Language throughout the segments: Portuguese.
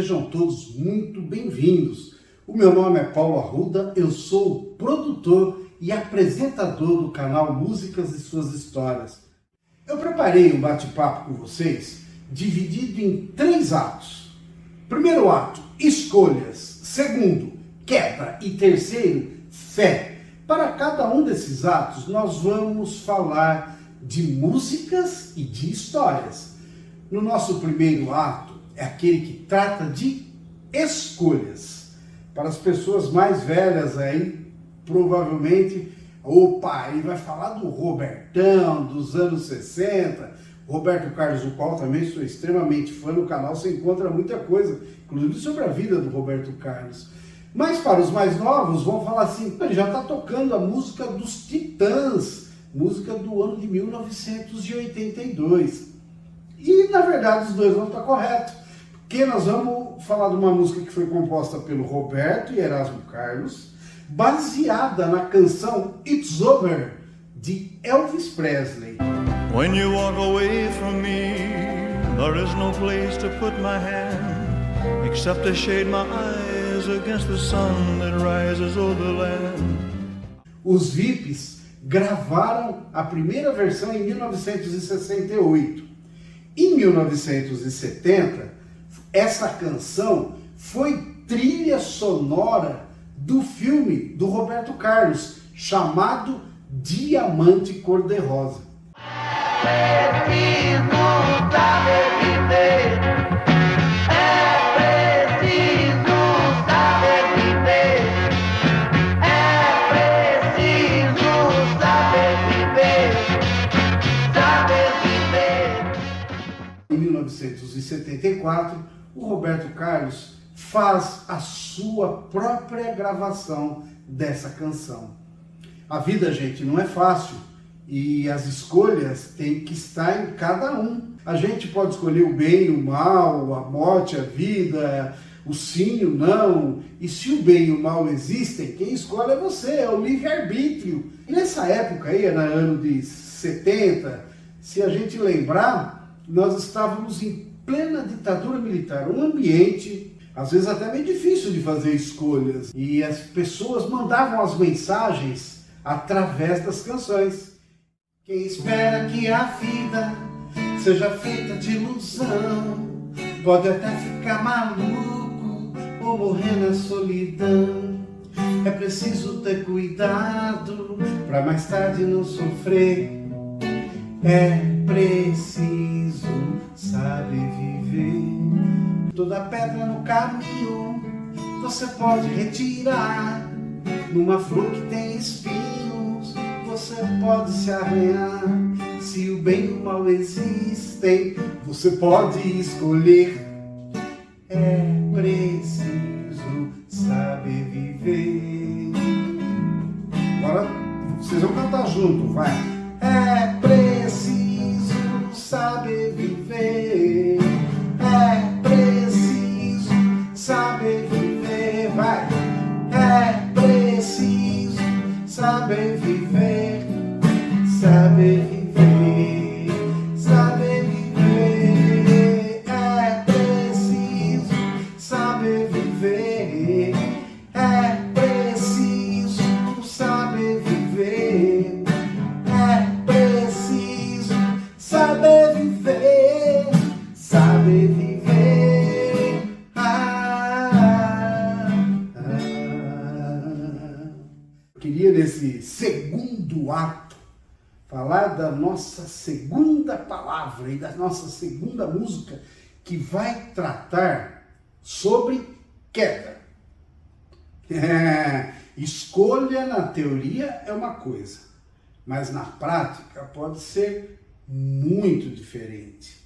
Sejam todos muito bem-vindos. O meu nome é Paulo Arruda, eu sou produtor e apresentador do canal Músicas e Suas Histórias. Eu preparei um bate-papo com vocês dividido em três atos. Primeiro ato, escolhas. Segundo, queda. E terceiro, fé. Para cada um desses atos, nós vamos falar de músicas e de histórias. No nosso primeiro ato, é aquele que trata de escolhas. Para as pessoas mais velhas aí, provavelmente, opa, ele vai falar do Robertão, dos anos 60, Roberto Carlos, do qual também sou extremamente fã no canal, você encontra muita coisa, inclusive sobre a vida do Roberto Carlos. Mas para os mais novos, vão falar assim, ele já está tocando a música dos Titãs, música do ano de 1982. E na verdade os dois vão estar corretos, porque nós vamos falar de uma música que foi composta pelo Roberto e Erasmo Carlos, baseada na canção It's Over de Elvis Presley. When you walk away from me, there is no place to put my hand, except to shade my eyes against the sun that rises over the land. Os VIPs gravaram a primeira versão em 1968. Em 1970, essa canção foi trilha sonora do filme do Roberto Carlos, chamado Diamante Cor-de-Rosa. Em 1974, o Roberto Carlos faz a sua própria gravação dessa canção. A vida, gente, não é fácil e as escolhas têm que estar em cada um. A gente pode escolher o bem, o mal, a morte, a vida, o sim, o não. E se o bem e o mal existem, quem escolhe é você, é o livre-arbítrio. Nessa época aí, no ano de 70, se a gente lembrar, nós estávamos em plena ditadura militar, um ambiente às vezes até meio difícil de fazer escolhas. E as pessoas mandavam as mensagens através das canções. Quem espera que a vida seja feita de ilusão pode até ficar maluco ou morrer na solidão. É preciso ter cuidado para mais tarde não sofrer. É preciso saber viver. Toda pedra no caminho você pode retirar. Numa flor que tem espinhos, você pode se arranhar. Se o bem e o mal existem, você pode escolher. É preciso saber viver. Agora vocês vão cantar junto, vai. Da nossa segunda palavra e da nossa segunda música que vai tratar sobre queda. É, escolha na teoria é uma coisa, mas na prática pode ser muito diferente.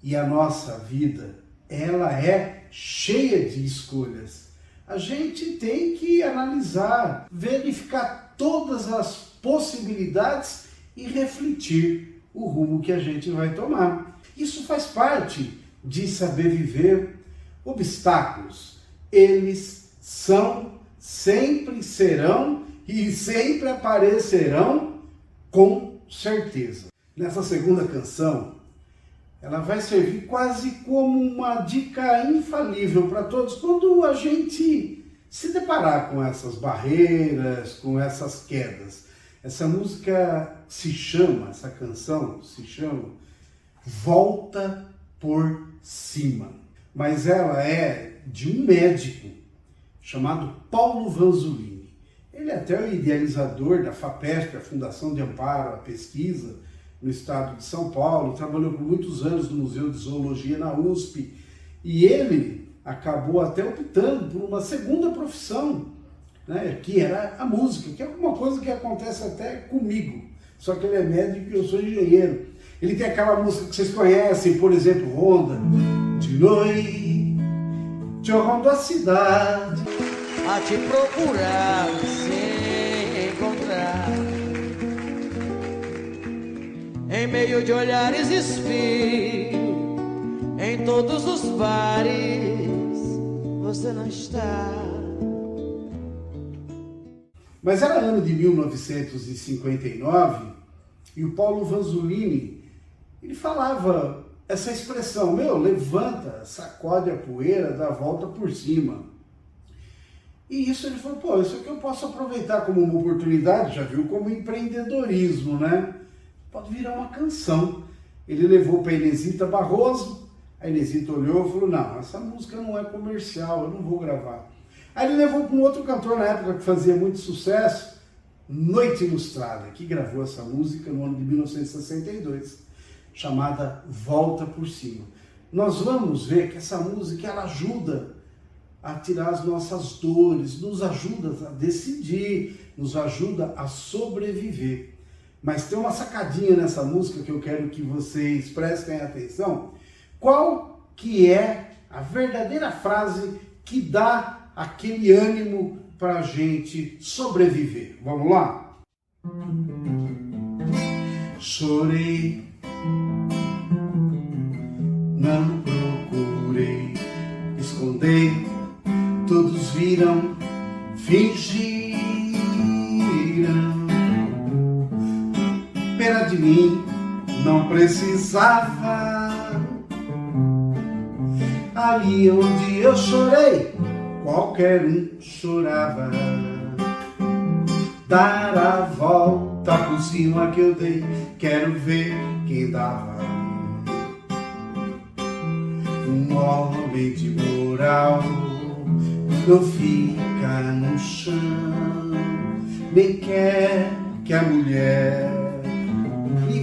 E a nossa vida, ela é cheia de escolhas. A gente tem que analisar, verificar todas as possibilidades e refletir o rumo que a gente vai tomar. Isso faz parte de saber viver. Obstáculos, eles são, sempre serão e sempre aparecerão com certeza. Nessa segunda canção, ela vai servir quase como uma dica infalível para todos quando a gente se deparar com essas barreiras, com essas quedas. Essa música se chama, essa canção se chama Volta por Cima. Mas ela é de um médico chamado Paulo Vanzolini. Ele é até o idealizador da FAPESP, a Fundação de Amparo à Pesquisa, no estado de São Paulo, trabalhou por muitos anos no Museu de Zoologia na USP, e ele acabou até optando por uma segunda profissão, né, que era a música, que é uma coisa que acontece até comigo, só que ele é médico e eu sou engenheiro. Ele tem aquela música que vocês conhecem, por exemplo, Ronda, de noite, eu rondo a cidade, a te procurar sem encontrar em meio de olhares espio, em todos os bares você não está. Mas era ano de 1959 e o Paulo Vanzolini ele falava essa expressão, meu, levanta, sacode a poeira, dá a volta por cima. E isso ele falou, pô, isso aqui eu posso aproveitar como uma oportunidade, já viu como empreendedorismo, né? pode virar uma canção. Ele levou para Inesita Barroso, a Inesita olhou e falou: Não, essa música não é comercial, eu não vou gravar. Aí ele levou para um outro cantor na época que fazia muito sucesso, Noite Ilustrada, que gravou essa música no ano de 1962, chamada Volta por Cima. Nós vamos ver que essa música ela ajuda a tirar as nossas dores, nos ajuda a decidir, nos ajuda a sobreviver. Mas tem uma sacadinha nessa música que eu quero que vocês prestem atenção. Qual que é a verdadeira frase que dá aquele ânimo para a gente sobreviver? Vamos lá? Chorei, não procurei, escondei, todos viram, fingi pena de mim não precisava. Ali onde eu chorei, qualquer um chorava. Dar a volta por cima que eu dei, quero ver quem dava. Um homem de moral não fica no chão, nem quer que a mulher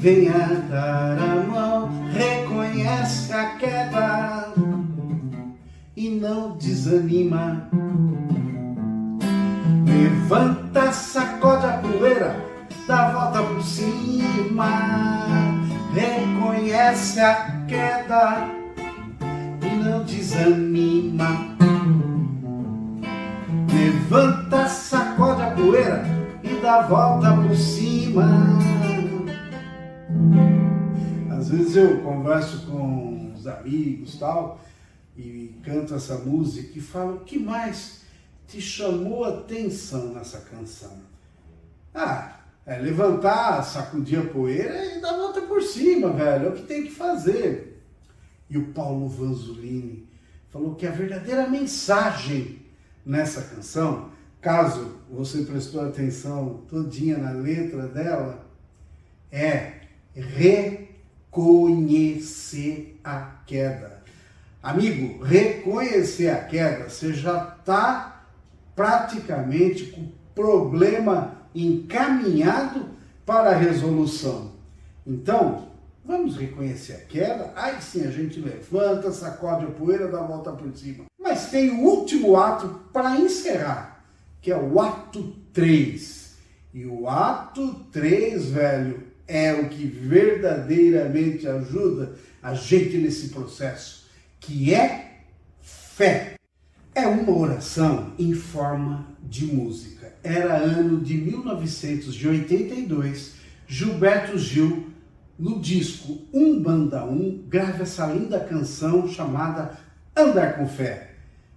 venha dar a mão, reconhece a queda não desanima. Levanta, sacode a poeira, dá volta por cima, reconhece a queda e não desanima. Levanta, sacode a poeira e dá volta por cima. Às vezes eu converso com os amigos tal e canto essa música e falo o que mais te chamou a atenção nessa canção? Ah, é levantar, sacudir a poeira e dar volta por cima, velho. É o que tem que fazer. E o Paulo Vanzolini falou que a verdadeira mensagem nessa canção, caso você prestou atenção todinha na letra dela, é re reconhecer a queda. Amigo, reconhecer a queda, você já está praticamente com o problema encaminhado para a resolução. Então, vamos reconhecer a queda, aí sim a gente levanta, sacode a poeira, dá a volta por cima. Mas tem o último ato para encerrar, que é o ato 3. E o ato 3, velho, é o que verdadeiramente ajuda a gente nesse processo, que é fé. É uma oração em forma de música. Era ano de 1982, Gilberto Gil, no disco Um Banda Um, grava essa linda canção chamada Andar com Fé.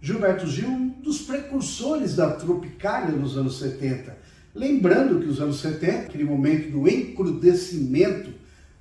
Gilberto Gil, um dos precursores da Tropicália nos anos 70, Lembrando que os anos 70, aquele momento do encrudecimento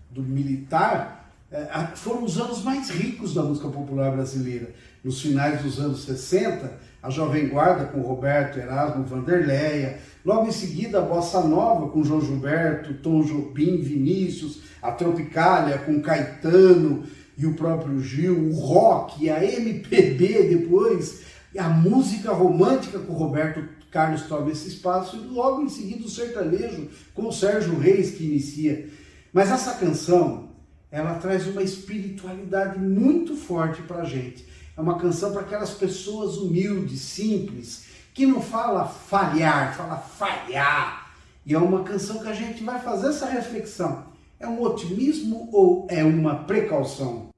do militar, é, foram os anos mais ricos da música popular brasileira. Nos finais dos anos 60, a Jovem Guarda com Roberto Erasmo Vanderleia, logo em seguida a Bossa Nova com João Gilberto, Tom Jobim, Vinícius, a Tropicália com Caetano e o próprio Gil, o rock, a MPB depois, a música romântica com Roberto Carlos toma esse espaço e logo em seguida o sertanejo com o Sérgio Reis que inicia. Mas essa canção, ela traz uma espiritualidade muito forte para a gente. É uma canção para aquelas pessoas humildes, simples, que não fala falhar, fala falhar. E é uma canção que a gente vai fazer essa reflexão. É um otimismo ou é uma precaução?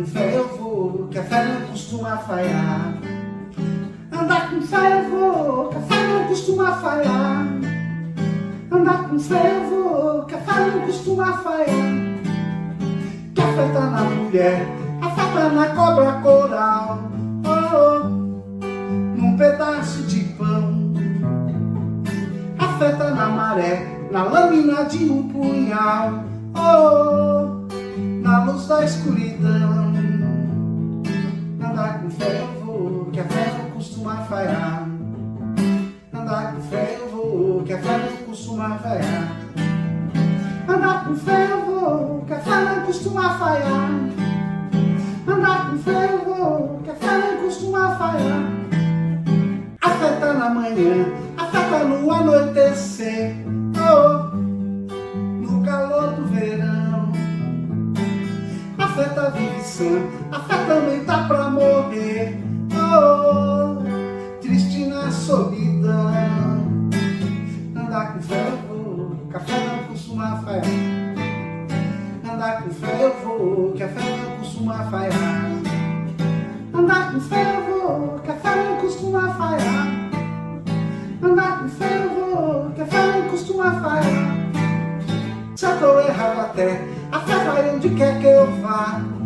Com fé eu vou, que a fé não costuma falhar. Andar com fé eu vou, que a fé não costuma falhar. Andar com fé eu vou, que a fé não costuma falhar. Que a fé tá na mulher, a fé tá na cobra coral. Oh, oh, num pedaço de pão. A fé tá na maré, na lâmina de um punhal. Oh, na luz da escuridão. Com vou, que a não costuma falhar. Andar com vou, que a não costuma falhar. Andar com vou, que a não costuma falhar. Andar com vou, que a não costuma falhar. A fé tá na manhã, a fé tá no anoitecer. Oh, no calor do verão. A fé viva sã, a fé também tá pra morrer. Oh, triste na solidão. Andar com fé eu vou, que a fé não costuma falhar. Andar com fé eu vou, que a fé não costuma falhar. Andar com fé eu vou, que a fé não costuma falhar. Andar com fé eu vou, que a fé não costuma falhar. Se eu tô errado até, a fé vai onde quer que eu vá.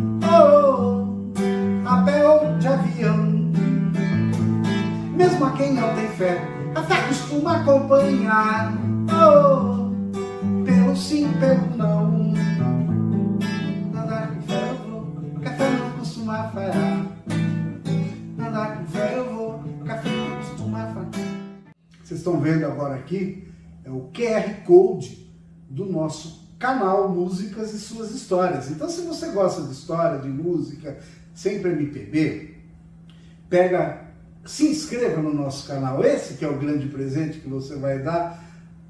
Quem não tem fé, a fé costuma acompanhar. Oh, pelo sim, pelo não. Andar com fé eu vou, que a fé não costuma falhar. Andar com fé eu vou, que a fé não costuma falhar. Vocês estão vendo agora aqui é o QR Code do nosso canal Músicas e Suas Histórias. Então, se você gosta de história, de música, sempre MPB, pega, se inscreva no nosso canal. Esse que é o grande presente que você vai dar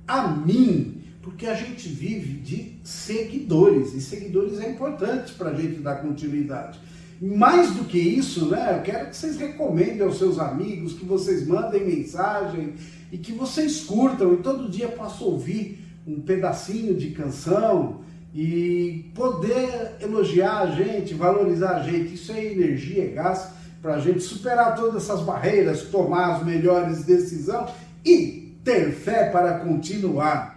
a mim, porque a gente vive de seguidores e seguidores é importante para a gente dar continuidade. Mais do que isso, né? Eu quero que vocês recomendem aos seus amigos, que vocês mandem mensagem e que vocês curtam e todo dia possam ouvir um pedacinho de canção e poder elogiar a gente, valorizar a gente. Isso é energia, é gás para a gente superar todas essas barreiras, tomar as melhores decisões e ter fé para continuar.